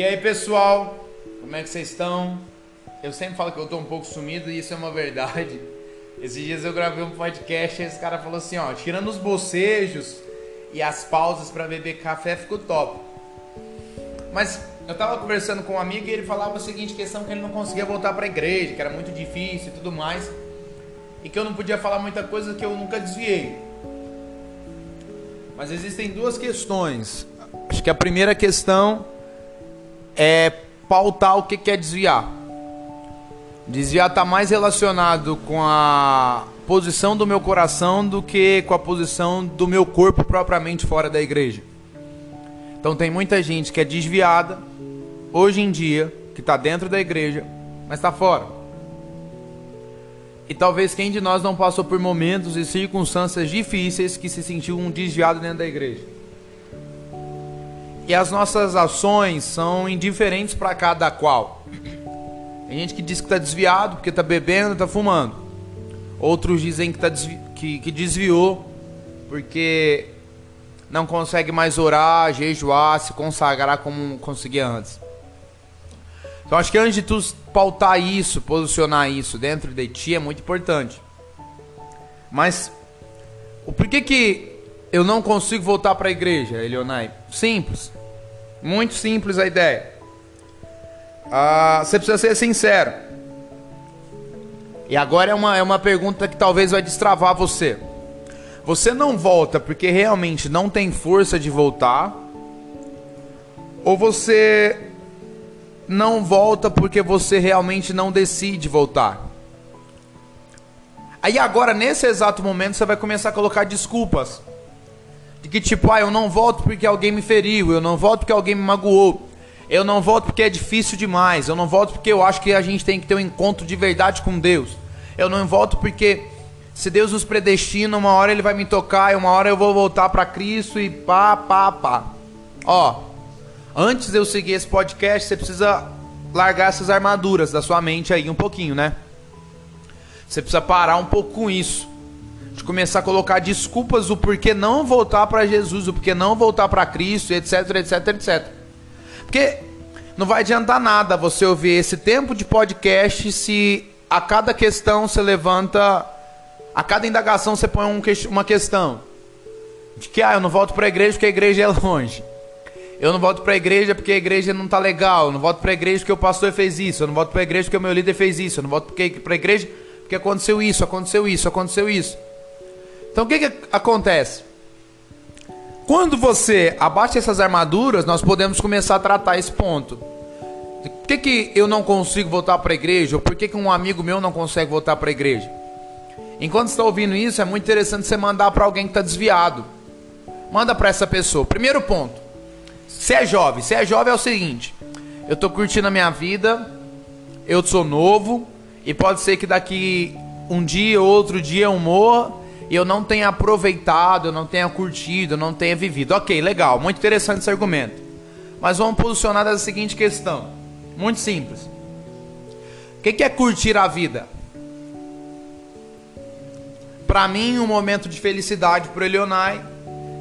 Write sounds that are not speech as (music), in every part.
E aí, pessoal? Como é que vocês estão? Eu sempre falo que eu tô um pouco sumido e isso é uma verdade. (laughs) Esses dias eu gravei um podcast e esse cara falou assim, ó, tirando os bocejos e as pausas para beber café ficou top. Mas eu tava conversando com um amigo e ele falava a seguinte questão que ele não conseguia voltar para a igreja, que era muito difícil e tudo mais, e que eu não podia falar muita coisa que eu nunca desviei. Mas existem duas questões. Acho que a primeira questão é pautar o que é desviar. Desviar está mais relacionado com a posição do meu coração do que com a posição do meu corpo propriamente fora da igreja. Então tem muita gente que é desviada hoje em dia, que está dentro da igreja, mas está fora. E talvez quem de nós não passou por momentos e circunstâncias difíceis que se sentiu um desviado dentro da igreja. E as nossas ações são indiferentes para cada qual. Tem gente que diz que está desviado porque está bebendo, está fumando. Outros dizem que, tá desvi que, que desviou porque não consegue mais orar, jejuar, se consagrar como conseguia antes. Então acho que antes de tu pautar isso, posicionar isso dentro de ti é muito importante. Mas o porquê que eu não consigo voltar para a igreja, Elionai? Simples. Muito simples a ideia. Ah, você precisa ser sincero. E agora é uma, é uma pergunta que talvez vai destravar você. Você não volta porque realmente não tem força de voltar? Ou você não volta porque você realmente não decide voltar? Aí agora, nesse exato momento, você vai começar a colocar desculpas. De que tipo, ah, eu não volto porque alguém me feriu, eu não volto porque alguém me magoou. Eu não volto porque é difícil demais. Eu não volto porque eu acho que a gente tem que ter um encontro de verdade com Deus. Eu não volto porque se Deus nos predestina, uma hora ele vai me tocar e uma hora eu vou voltar para Cristo e pá, pá, pá. Ó, antes de eu seguir esse podcast, você precisa largar essas armaduras da sua mente aí um pouquinho, né? Você precisa parar um pouco com isso de começar a colocar desculpas o porquê não voltar para Jesus, o porquê não voltar para Cristo, etc, etc, etc. Porque não vai adiantar nada você ouvir esse tempo de podcast se a cada questão você levanta, a cada indagação você põe um, uma questão. De que, ah, eu não volto para a igreja porque a igreja é longe. Eu não volto para a igreja porque a igreja não tá legal. Eu não volto para a igreja porque o pastor fez isso. Eu não volto para a igreja porque o meu líder fez isso. Eu não volto para a igreja porque aconteceu isso, aconteceu isso, aconteceu isso. Então o que, que acontece? Quando você abaixa essas armaduras, nós podemos começar a tratar esse ponto. Por que, que eu não consigo voltar para a igreja? Ou por que, que um amigo meu não consegue voltar para a igreja? Enquanto está ouvindo isso, é muito interessante você mandar para alguém que está desviado. Manda para essa pessoa. Primeiro ponto. Se é jovem, se é jovem é o seguinte: eu estou curtindo a minha vida, eu sou novo e pode ser que daqui um dia ou outro dia eu morra eu não tenha aproveitado, eu não tenha curtido, eu não tenha vivido. Ok, legal, muito interessante esse argumento. Mas vamos posicionar da seguinte questão: muito simples. O que é curtir a vida? Para mim, um momento de felicidade para o Elionai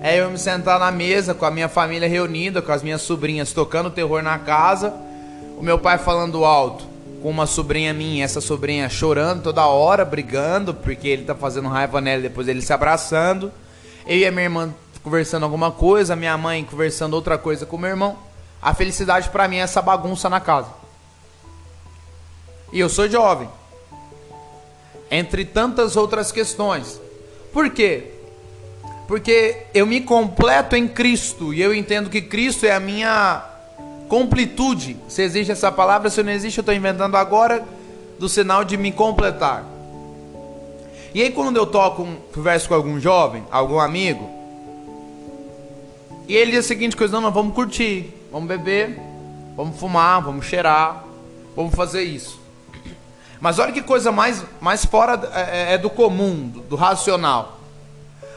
é eu me sentar na mesa com a minha família reunida, com as minhas sobrinhas tocando terror na casa, o meu pai falando alto, com uma sobrinha minha, essa sobrinha chorando toda hora, brigando, porque ele tá fazendo raiva nela, depois ele se abraçando. Eu e a minha irmã conversando alguma coisa, minha mãe conversando outra coisa com o meu irmão. A felicidade para mim é essa bagunça na casa. E eu sou jovem. Entre tantas outras questões. Por quê? Porque eu me completo em Cristo e eu entendo que Cristo é a minha Completude. Se existe essa palavra, se não existe, eu estou inventando agora do sinal de me completar. E aí quando eu toco, um, converso com algum jovem, algum amigo, e ele diz a seguinte coisa, não, não, vamos curtir, vamos beber, vamos fumar, vamos cheirar, vamos fazer isso. Mas olha que coisa mais, mais fora é, é do comum, do, do racional.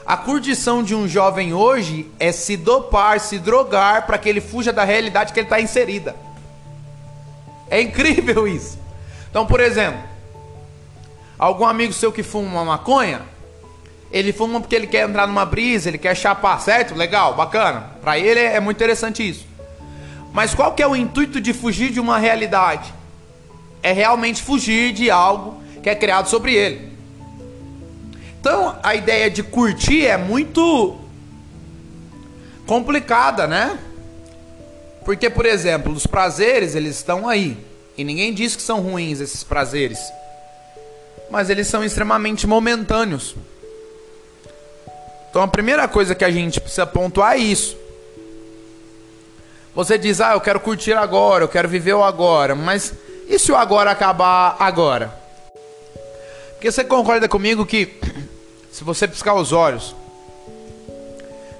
A curtição de um jovem hoje é se dopar, se drogar para que ele fuja da realidade que ele está inserida. É incrível (laughs) isso. Então, por exemplo, algum amigo seu que fuma uma maconha, ele fuma porque ele quer entrar numa brisa, ele quer chapar, certo? Legal, bacana. Para ele é muito interessante isso. Mas qual que é o intuito de fugir de uma realidade? É realmente fugir de algo que é criado sobre ele. Então, a ideia de curtir é muito complicada, né? Porque, por exemplo, os prazeres, eles estão aí. E ninguém diz que são ruins esses prazeres. Mas eles são extremamente momentâneos. Então a primeira coisa que a gente precisa pontuar é isso. Você diz, ah, eu quero curtir agora, eu quero viver o agora. Mas e se o agora acabar agora? Porque você concorda comigo que se você piscar os olhos,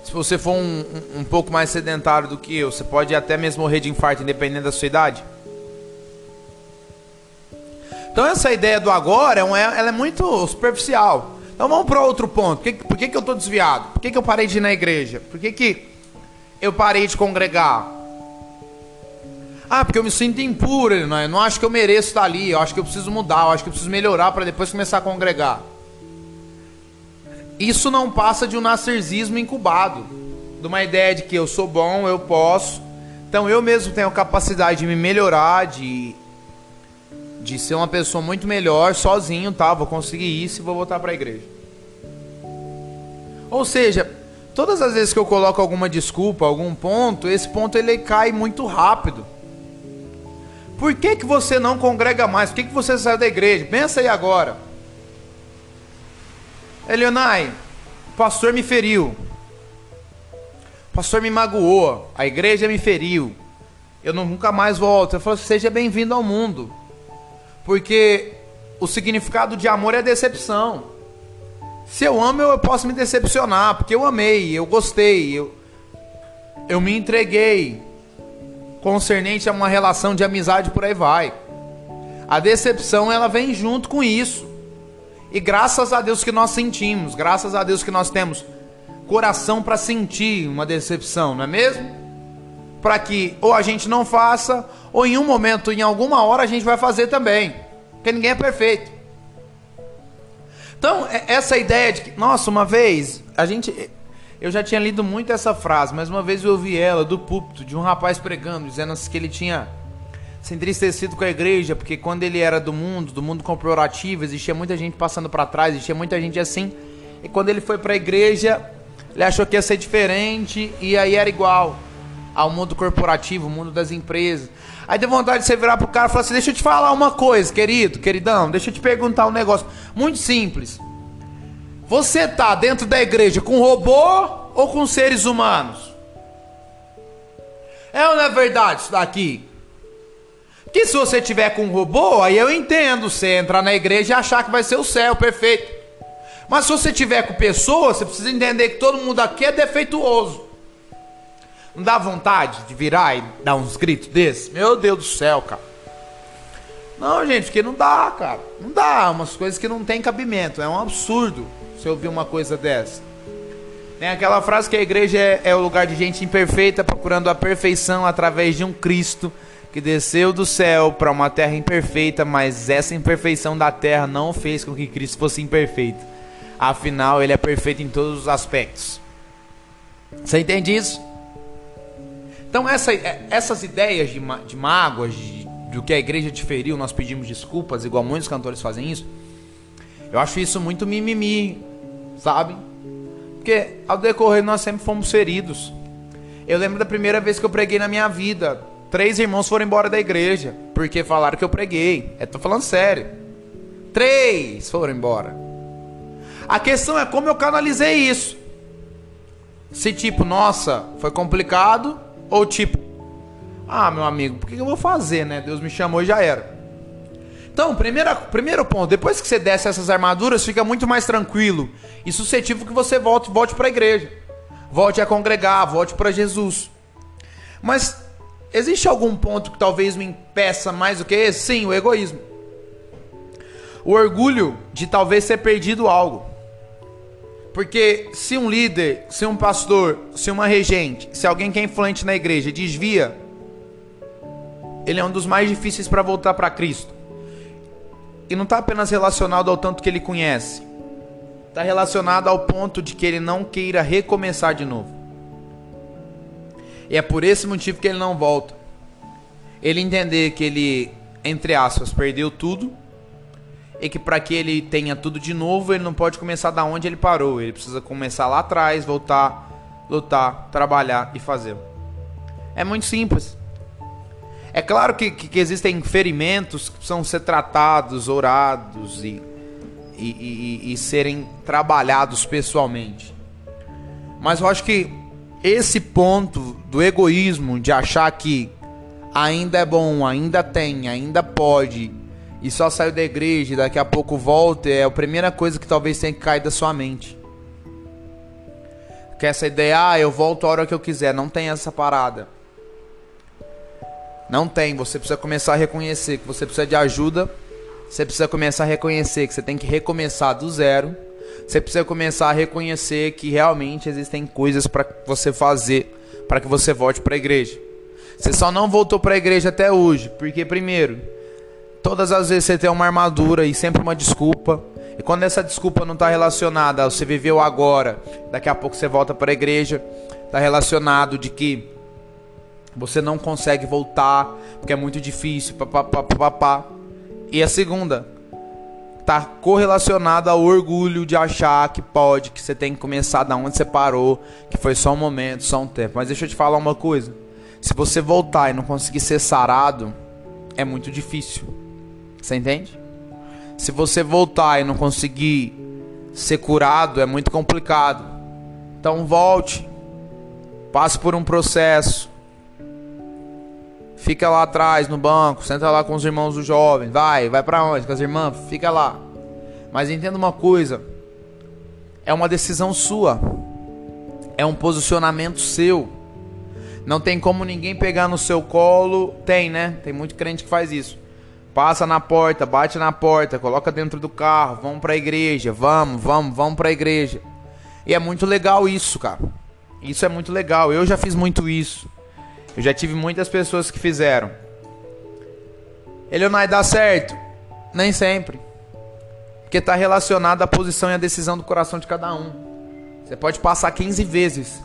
se você for um, um, um pouco mais sedentário do que eu, você pode até mesmo morrer de infarto, independente da sua idade? Então essa ideia do agora é ela é muito superficial. Então vamos para outro ponto. Por que, por que, que eu estou desviado? Por que, que eu parei de ir na igreja? Por que, que eu parei de congregar? Ah, porque eu me sinto impuro, não, eu não acho que eu mereço estar ali, eu acho que eu preciso mudar, eu acho que eu preciso melhorar para depois começar a congregar. Isso não passa de um narcisismo incubado, de uma ideia de que eu sou bom, eu posso, então eu mesmo tenho a capacidade de me melhorar, de de ser uma pessoa muito melhor sozinho, tá? Vou conseguir isso e vou voltar para a igreja. Ou seja, todas as vezes que eu coloco alguma desculpa, algum ponto, esse ponto ele cai muito rápido. Por que, que você não congrega mais? Por que, que você saiu da igreja? Pensa aí agora. Elionai, o pastor me feriu. O pastor me magoou. A igreja me feriu. Eu nunca mais volto. Eu falo, seja bem-vindo ao mundo. Porque o significado de amor é decepção. Se eu amo, eu posso me decepcionar, porque eu amei, eu gostei, eu, eu me entreguei. Concernente a uma relação de amizade, por aí vai. A decepção, ela vem junto com isso. E graças a Deus que nós sentimos, graças a Deus que nós temos coração para sentir uma decepção, não é mesmo? para que ou a gente não faça, ou em um momento, em alguma hora, a gente vai fazer também. Porque ninguém é perfeito. Então, é, essa ideia de que, nossa, uma vez, a gente. Eu já tinha lido muito essa frase, mas uma vez eu ouvi ela do púlpito de um rapaz pregando, dizendo que ele tinha se entristecido com a igreja, porque quando ele era do mundo, do mundo corporativo, existia muita gente passando para trás, existia muita gente assim. E quando ele foi para a igreja, ele achou que ia ser diferente e aí era igual ao mundo corporativo, mundo das empresas. Aí deu vontade de você virar pro cara e falar assim: Deixa eu te falar uma coisa, querido, queridão, deixa eu te perguntar um negócio. Muito simples. Você tá dentro da igreja com robô ou com seres humanos? É ou não é verdade isso daqui? Que se você tiver com um robô, aí eu entendo você entrar na igreja e achar que vai ser o céu perfeito. Mas se você tiver com pessoas, você precisa entender que todo mundo aqui é defeituoso. Não dá vontade de virar e dar uns gritos desses? Meu Deus do céu, cara. Não, gente, porque não dá, cara. Não dá. Umas coisas que não tem cabimento. É um absurdo você ouvir uma coisa dessa. Tem aquela frase que a igreja é, é o lugar de gente imperfeita procurando a perfeição através de um Cristo que desceu do céu para uma terra imperfeita, mas essa imperfeição da terra não fez com que Cristo fosse imperfeito. Afinal, ele é perfeito em todos os aspectos. Você entende isso? Então essa, é, essas ideias de, de mágoas, de, do que a igreja te feriu, nós pedimos desculpas, igual muitos cantores fazem isso. Eu acho isso muito mimimi, sabe? Porque ao decorrer nós sempre fomos feridos. Eu lembro da primeira vez que eu preguei na minha vida. Três irmãos foram embora da igreja porque falaram que eu preguei. Eu tô falando sério. Três foram embora. A questão é como eu canalizei isso. Se tipo, nossa, foi complicado, ou tipo, ah, meu amigo, por que eu vou fazer, né? Deus me chamou e já era. Então, primeira, primeiro ponto, depois que você desce essas armaduras, fica muito mais tranquilo e suscetível que você volte, volte para a igreja. Volte a congregar, volte para Jesus. Mas existe algum ponto que talvez me impeça mais do que esse? Sim, o egoísmo. O orgulho de talvez ter perdido algo. Porque se um líder, se um pastor, se uma regente, se alguém que é influente na igreja desvia, ele é um dos mais difíceis para voltar para Cristo. E não está apenas relacionado ao tanto que ele conhece, está relacionado ao ponto de que ele não queira recomeçar de novo. E é por esse motivo que ele não volta. ele entender que ele, entre aspas, perdeu tudo e que para que ele tenha tudo de novo, ele não pode começar da onde ele parou. Ele precisa começar lá atrás, voltar, lutar, trabalhar e fazer. É muito simples. É claro que, que, existem ferimentos que precisam ser tratados, orados e, e, e, e serem trabalhados pessoalmente. Mas eu acho que esse ponto do egoísmo, de achar que ainda é bom, ainda tem, ainda pode, e só saiu da igreja e daqui a pouco volta, é a primeira coisa que talvez tenha que cair da sua mente. Que essa ideia, ah, eu volto a hora que eu quiser, não tem essa parada. Não tem, você precisa começar a reconhecer que você precisa de ajuda, você precisa começar a reconhecer que você tem que recomeçar do zero. Você precisa começar a reconhecer que realmente existem coisas para você fazer para que você volte para a igreja. Você só não voltou para a igreja até hoje, porque primeiro, todas as vezes você tem uma armadura e sempre uma desculpa. E quando essa desculpa não está relacionada, você viveu agora, daqui a pouco você volta para a igreja, está relacionado de que você não consegue voltar porque é muito difícil, papapá. E a segunda tá correlacionada ao orgulho de achar que pode, que você tem que começar da onde você parou, que foi só um momento, só um tempo. Mas deixa eu te falar uma coisa. Se você voltar e não conseguir ser sarado, é muito difícil. Você entende? Se você voltar e não conseguir ser curado, é muito complicado. Então volte. Passe por um processo. Fica lá atrás no banco, senta lá com os irmãos dos jovens. Vai, vai para onde? Com as irmãs? Fica lá. Mas entenda uma coisa: é uma decisão sua, é um posicionamento seu. Não tem como ninguém pegar no seu colo. Tem, né? Tem muito crente que faz isso. Passa na porta, bate na porta, coloca dentro do carro, vamos para a igreja, vamos, vamos, vamos para a igreja. E é muito legal isso, cara. Isso é muito legal. Eu já fiz muito isso. Eu já tive muitas pessoas que fizeram. Ele não vai dar certo? Nem sempre. Porque está relacionado à posição e à decisão do coração de cada um. Você pode passar 15 vezes.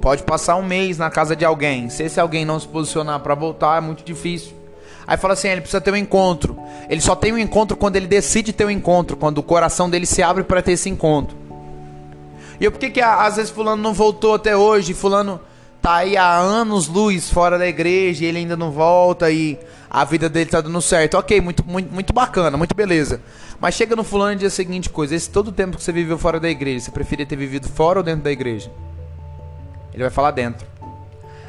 Pode passar um mês na casa de alguém. Se esse alguém não se posicionar para voltar, é muito difícil. Aí fala assim: ele precisa ter um encontro. Ele só tem um encontro quando ele decide ter um encontro, quando o coração dele se abre para ter esse encontro. E por que, que às vezes Fulano não voltou até hoje? Fulano tá aí há anos luz fora da igreja e ele ainda não volta e a vida dele tá dando certo. Ok, muito, muito, muito bacana, muito beleza. Mas chega no fulano e diz a seguinte coisa: esse todo o tempo que você viveu fora da igreja, você preferia ter vivido fora ou dentro da igreja? Ele vai falar dentro.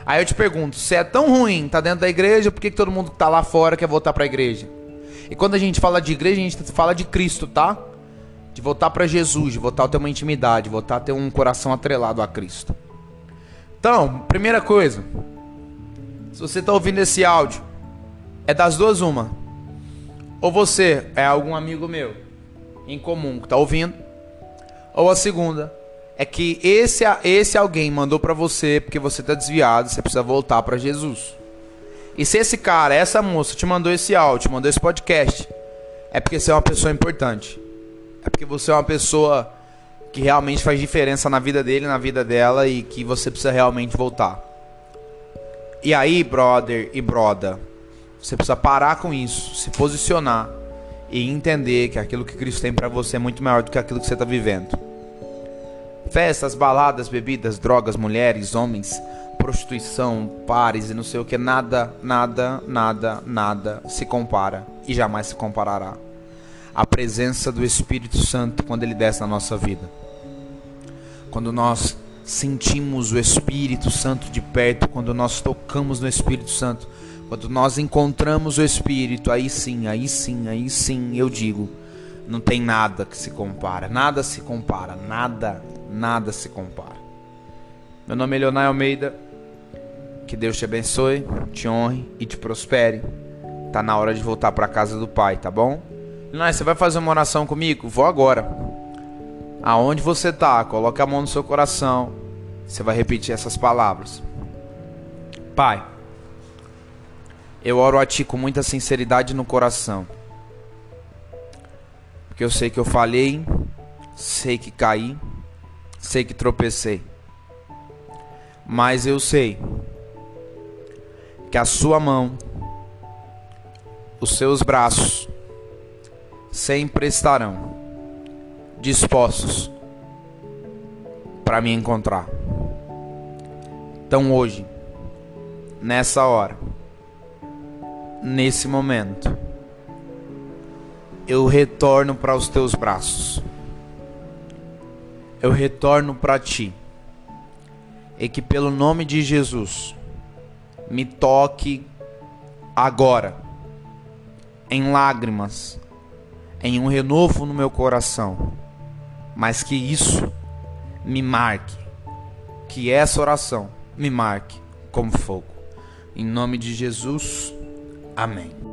Aí eu te pergunto, se é tão ruim tá dentro da igreja, por que, que todo mundo que tá lá fora quer voltar para a igreja? E quando a gente fala de igreja, a gente fala de Cristo, tá? De voltar para Jesus, de voltar a ter uma intimidade, voltar a ter um coração atrelado a Cristo. Então, primeira coisa, se você está ouvindo esse áudio, é das duas uma. Ou você é algum amigo meu em comum que está ouvindo, ou a segunda é que esse esse alguém mandou para você porque você está desviado, você precisa voltar para Jesus. E se esse cara, essa moça te mandou esse áudio, te mandou esse podcast, é porque você é uma pessoa importante. É porque você é uma pessoa que realmente faz diferença na vida dele, na vida dela e que você precisa realmente voltar. E aí, brother e broda, você precisa parar com isso, se posicionar e entender que aquilo que Cristo tem para você é muito maior do que aquilo que você está vivendo. Festas, baladas, bebidas, drogas, mulheres, homens, prostituição, pares e não sei o que, nada, nada, nada, nada se compara e jamais se comparará a presença do Espírito Santo quando ele desce na nossa vida. Quando nós sentimos o Espírito Santo de perto, quando nós tocamos no Espírito Santo, quando nós encontramos o Espírito, aí sim, aí sim, aí sim, eu digo, não tem nada que se compara, nada se compara, nada, nada se compara. Meu nome é Leonardo Almeida. Que Deus te abençoe, te honre e te prospere. Tá na hora de voltar para casa do Pai, tá bom? Não, você vai fazer uma oração comigo? Vou agora. Aonde você está, coloque a mão no seu coração. Você vai repetir essas palavras. Pai, eu oro a Ti com muita sinceridade no coração. Porque eu sei que eu falhei, sei que caí, sei que tropecei. Mas eu sei que a sua mão, os seus braços, sempre estarão dispostos para me encontrar. Então hoje, nessa hora, nesse momento, eu retorno para os teus braços. Eu retorno para ti. E que pelo nome de Jesus me toque agora em lágrimas, em um renovo no meu coração, mas que isso me marque, que essa oração me marque como fogo. Em nome de Jesus, amém.